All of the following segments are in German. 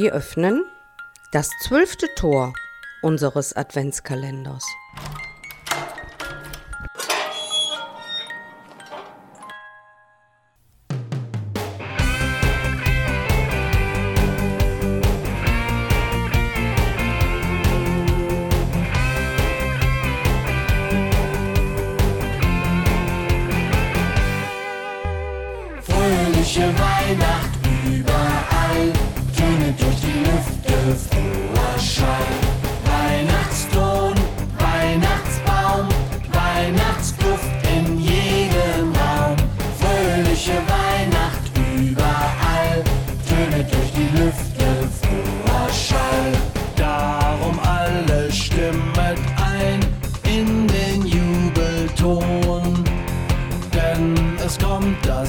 Wir öffnen das zwölfte Tor unseres Adventskalenders.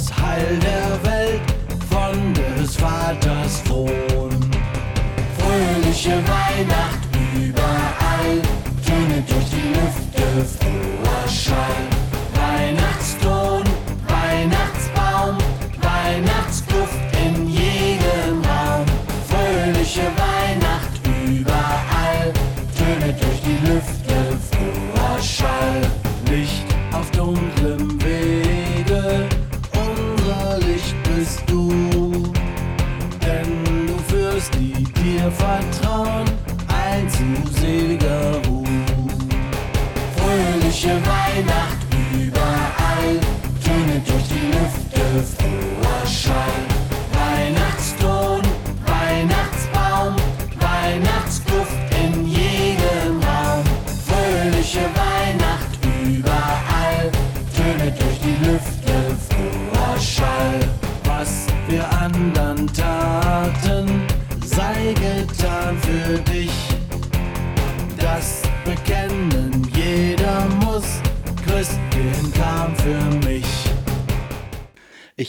Das Heil der Welt von des Vaters Thron. Fröhliche Weihnacht überall, töne durch die Lüfte froher Schall. Weihnachtston, Weihnachtsbaum, Weihnachtsduft in jedem Raum. Fröhliche Weihnacht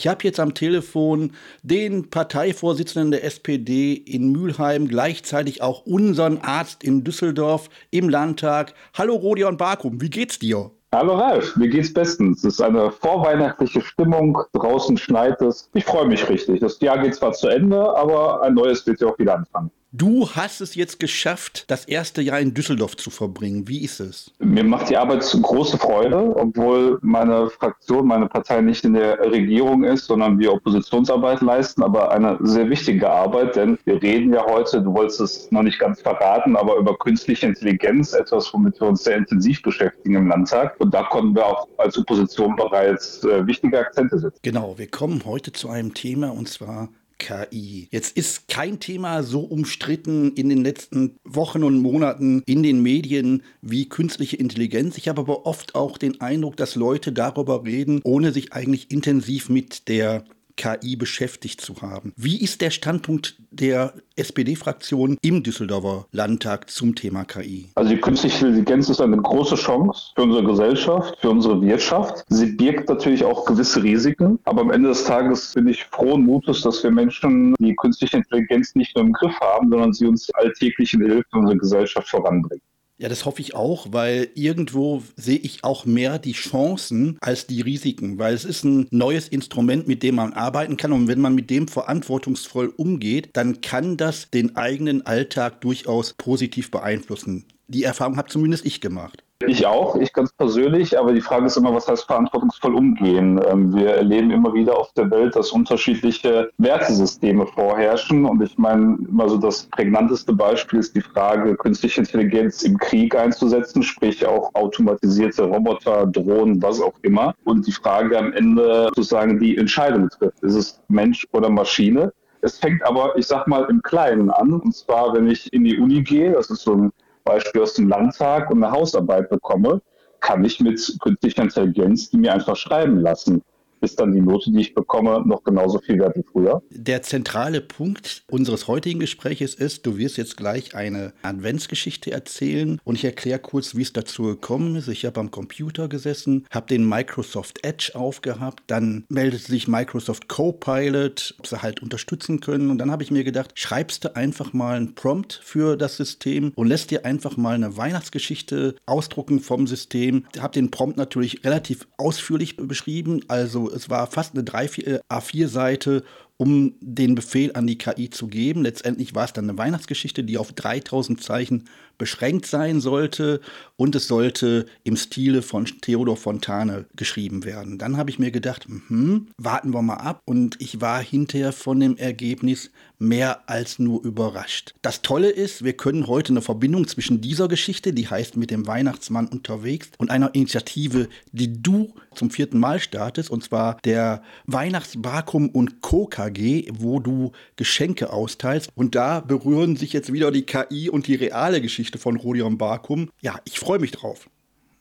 Ich habe jetzt am Telefon den Parteivorsitzenden der SPD in Mülheim, gleichzeitig auch unseren Arzt in Düsseldorf im Landtag. Hallo Rodion Barkum, wie geht's dir? Hallo Ralf, mir geht's bestens. Es ist eine vorweihnachtliche Stimmung, draußen schneit es. Ich freue mich richtig. Das Jahr geht zwar zu Ende, aber ein neues wird ja auch wieder anfangen. Du hast es jetzt geschafft, das erste Jahr in Düsseldorf zu verbringen. Wie ist es? Mir macht die Arbeit große Freude, obwohl meine Fraktion, meine Partei nicht in der Regierung ist, sondern wir Oppositionsarbeit leisten, aber eine sehr wichtige Arbeit, denn wir reden ja heute, du wolltest es noch nicht ganz verraten, aber über künstliche Intelligenz, etwas, womit wir uns sehr intensiv beschäftigen im Landtag. Und da konnten wir auch als Opposition bereits äh, wichtige Akzente setzen. Genau, wir kommen heute zu einem Thema und zwar KI. Jetzt ist kein Thema so umstritten in den letzten Wochen und Monaten in den Medien wie künstliche Intelligenz. Ich habe aber oft auch den Eindruck, dass Leute darüber reden, ohne sich eigentlich intensiv mit der KI beschäftigt zu haben. Wie ist der Standpunkt der SPD-Fraktion im Düsseldorfer Landtag zum Thema KI? Also die künstliche Intelligenz ist eine große Chance für unsere Gesellschaft, für unsere Wirtschaft. Sie birgt natürlich auch gewisse Risiken, aber am Ende des Tages bin ich frohen Mutes, dass wir Menschen die künstliche Intelligenz nicht nur im Griff haben, sondern sie uns alltäglich in Hilfe in unsere Gesellschaft voranbringt. Ja, das hoffe ich auch, weil irgendwo sehe ich auch mehr die Chancen als die Risiken, weil es ist ein neues Instrument, mit dem man arbeiten kann und wenn man mit dem verantwortungsvoll umgeht, dann kann das den eigenen Alltag durchaus positiv beeinflussen. Die Erfahrung habe zumindest ich gemacht. Ich auch, ich ganz persönlich, aber die Frage ist immer, was heißt verantwortungsvoll umgehen? Ähm, Wir erleben immer wieder auf der Welt, dass unterschiedliche Wertesysteme vorherrschen und ich meine, immer so das prägnanteste Beispiel ist die Frage, künstliche Intelligenz im Krieg einzusetzen, sprich auch automatisierte Roboter, Drohnen, was auch immer und die Frage am Ende sozusagen die Entscheidung trifft, ist es Mensch oder Maschine? Es fängt aber, ich sag mal, im Kleinen an und zwar, wenn ich in die Uni gehe, das ist so ein Beispiel aus dem Landtag und eine Hausarbeit bekomme, kann ich mit künstlicher Intelligenz die mir einfach schreiben lassen. Ist dann die Note, die ich bekomme, noch genauso viel wert wie früher? Der zentrale Punkt unseres heutigen Gespräches ist, du wirst jetzt gleich eine Adventsgeschichte erzählen und ich erkläre kurz, wie es dazu gekommen ist. Ich habe am Computer gesessen, habe den Microsoft Edge aufgehabt, dann meldete sich Microsoft Copilot, ob sie halt unterstützen können und dann habe ich mir gedacht, schreibst du einfach mal einen Prompt für das System und lässt dir einfach mal eine Weihnachtsgeschichte ausdrucken vom System. Ich habe den Prompt natürlich relativ ausführlich beschrieben, also es war fast eine 3 A4-Seite um den Befehl an die KI zu geben. Letztendlich war es dann eine Weihnachtsgeschichte, die auf 3000 Zeichen beschränkt sein sollte und es sollte im Stile von Theodor Fontane geschrieben werden. Dann habe ich mir gedacht, hm, warten wir mal ab und ich war hinterher von dem Ergebnis mehr als nur überrascht. Das Tolle ist, wir können heute eine Verbindung zwischen dieser Geschichte, die heißt mit dem Weihnachtsmann unterwegs, und einer Initiative, die du zum vierten Mal startest, und zwar der Weihnachtsbakum und Co. KG, wo du Geschenke austeilst. Und da berühren sich jetzt wieder die KI und die reale Geschichte von Rodion Bakum. Ja, ich freue mich drauf.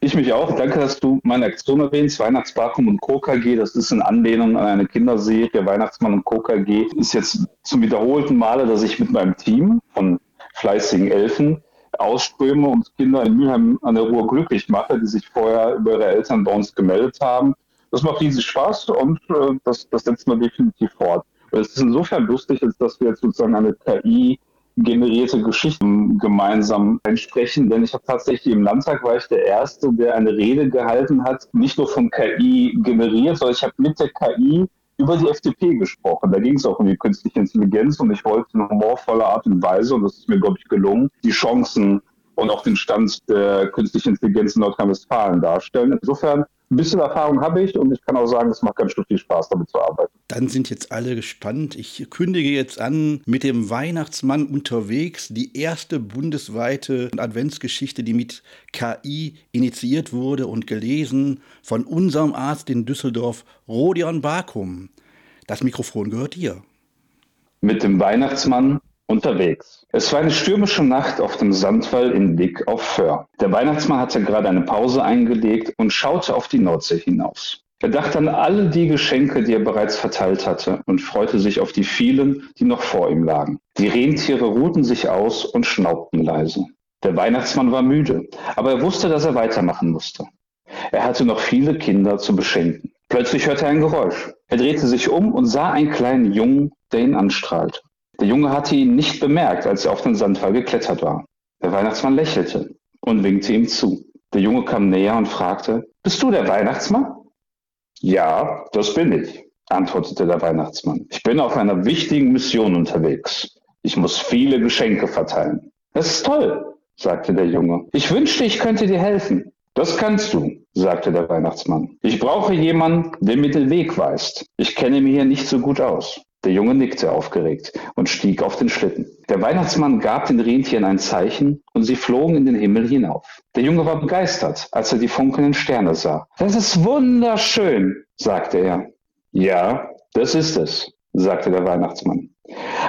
Ich mich auch. Danke, dass du meine Aktion erwähnst. Weihnachtsbakum und KKG, das ist in Anlehnung an eine Kinderserie. Weihnachtsmann und KKG ist jetzt zum wiederholten Male, dass ich mit meinem Team von fleißigen Elfen ausströme und Kinder in Mülheim an der Ruhr glücklich mache, die sich vorher über ihre Eltern bei uns gemeldet haben. Das macht riesig Spaß und äh, das, das setzen wir definitiv fort. Es ist insofern lustig, als dass wir jetzt sozusagen eine KI generierte Geschichten gemeinsam einsprechen, denn ich habe tatsächlich im Landtag war ich der Erste, der eine Rede gehalten hat, nicht nur von KI generiert, sondern ich habe mit der KI über die FDP gesprochen. Da ging es auch um die künstliche Intelligenz und ich wollte in humorvoller Art und Weise, und das ist mir, glaube ich, gelungen, die Chancen und auch den Stand der künstlichen Intelligenz in Nordrhein-Westfalen darstellen. Insofern ein bisschen Erfahrung habe ich und ich kann auch sagen, es macht ganz schön viel Spaß, damit zu arbeiten. Dann sind jetzt alle gespannt. Ich kündige jetzt an mit dem Weihnachtsmann unterwegs, die erste bundesweite Adventsgeschichte, die mit KI initiiert wurde und gelesen von unserem Arzt in Düsseldorf, Rodion Bakum. Das Mikrofon gehört dir. Mit dem Weihnachtsmann unterwegs. Es war eine stürmische Nacht auf dem Sandwall in Wick auf Föhr. Der Weihnachtsmann hatte gerade eine Pause eingelegt und schaute auf die Nordsee hinaus. Er dachte an alle die Geschenke, die er bereits verteilt hatte und freute sich auf die vielen, die noch vor ihm lagen. Die Rentiere ruhten sich aus und schnaubten leise. Der Weihnachtsmann war müde, aber er wusste, dass er weitermachen musste. Er hatte noch viele Kinder zu beschenken. Plötzlich hörte er ein Geräusch. Er drehte sich um und sah einen kleinen Jungen, der ihn anstrahlte. Der Junge hatte ihn nicht bemerkt, als er auf den Sandwall geklettert war. Der Weihnachtsmann lächelte und winkte ihm zu. Der Junge kam näher und fragte, Bist du der Weihnachtsmann? Ja, das bin ich, antwortete der Weihnachtsmann. Ich bin auf einer wichtigen Mission unterwegs. Ich muss viele Geschenke verteilen. Das ist toll, sagte der Junge. Ich wünschte, ich könnte dir helfen. Das kannst du, sagte der Weihnachtsmann. Ich brauche jemanden, der mir den Weg weist. Ich kenne mich hier nicht so gut aus. Der Junge nickte aufgeregt und stieg auf den Schlitten. Der Weihnachtsmann gab den Rentieren ein Zeichen und sie flogen in den Himmel hinauf. Der Junge war begeistert, als er die funkelnden Sterne sah. Das ist wunderschön, sagte er. Ja, das ist es, sagte der Weihnachtsmann.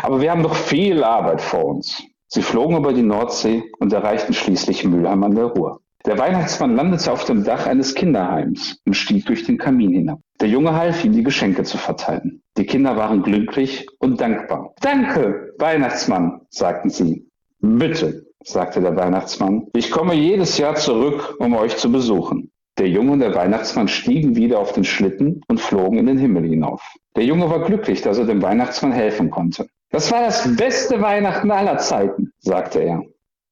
Aber wir haben noch viel Arbeit vor uns. Sie flogen über die Nordsee und erreichten schließlich Mülheim an der Ruhr. Der Weihnachtsmann landete auf dem Dach eines Kinderheims und stieg durch den Kamin hinab. Der Junge half ihm, die Geschenke zu verteilen. Die Kinder waren glücklich und dankbar. Danke, Weihnachtsmann, sagten sie. Bitte, sagte der Weihnachtsmann. Ich komme jedes Jahr zurück, um euch zu besuchen. Der Junge und der Weihnachtsmann stiegen wieder auf den Schlitten und flogen in den Himmel hinauf. Der Junge war glücklich, dass er dem Weihnachtsmann helfen konnte. Das war das beste Weihnachten aller Zeiten, sagte er.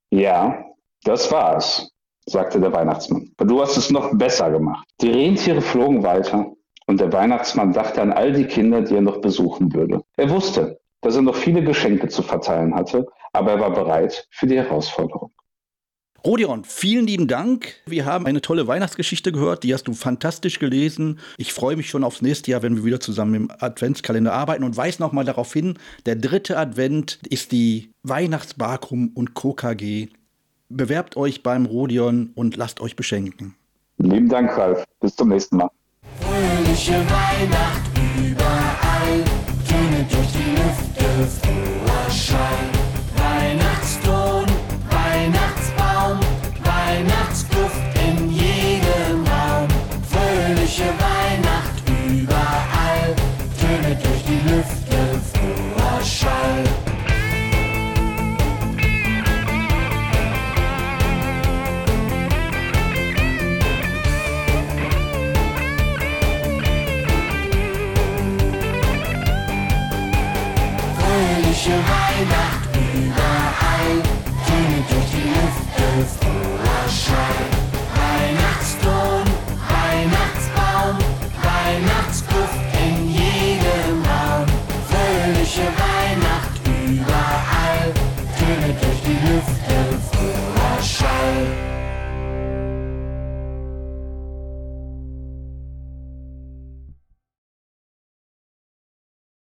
Ja, das war es, sagte der Weihnachtsmann. Aber du hast es noch besser gemacht. Die Rentiere flogen weiter und der Weihnachtsmann dachte an all die Kinder, die er noch besuchen würde. Er wusste, dass er noch viele Geschenke zu verteilen hatte, aber er war bereit für die Herausforderung. Rodion, vielen lieben Dank. Wir haben eine tolle Weihnachtsgeschichte gehört, die hast du fantastisch gelesen. Ich freue mich schon aufs nächste Jahr, wenn wir wieder zusammen im Adventskalender arbeiten und weise nochmal darauf hin, der dritte Advent ist die Weihnachtsbarkum und KKG bewerbt euch beim Rodion und lasst euch beschenken. Lieben Dank, Ralf. Bis zum nächsten Mal. Fröhliche Weihnacht überall, töne durch die Lüfte froher Schein.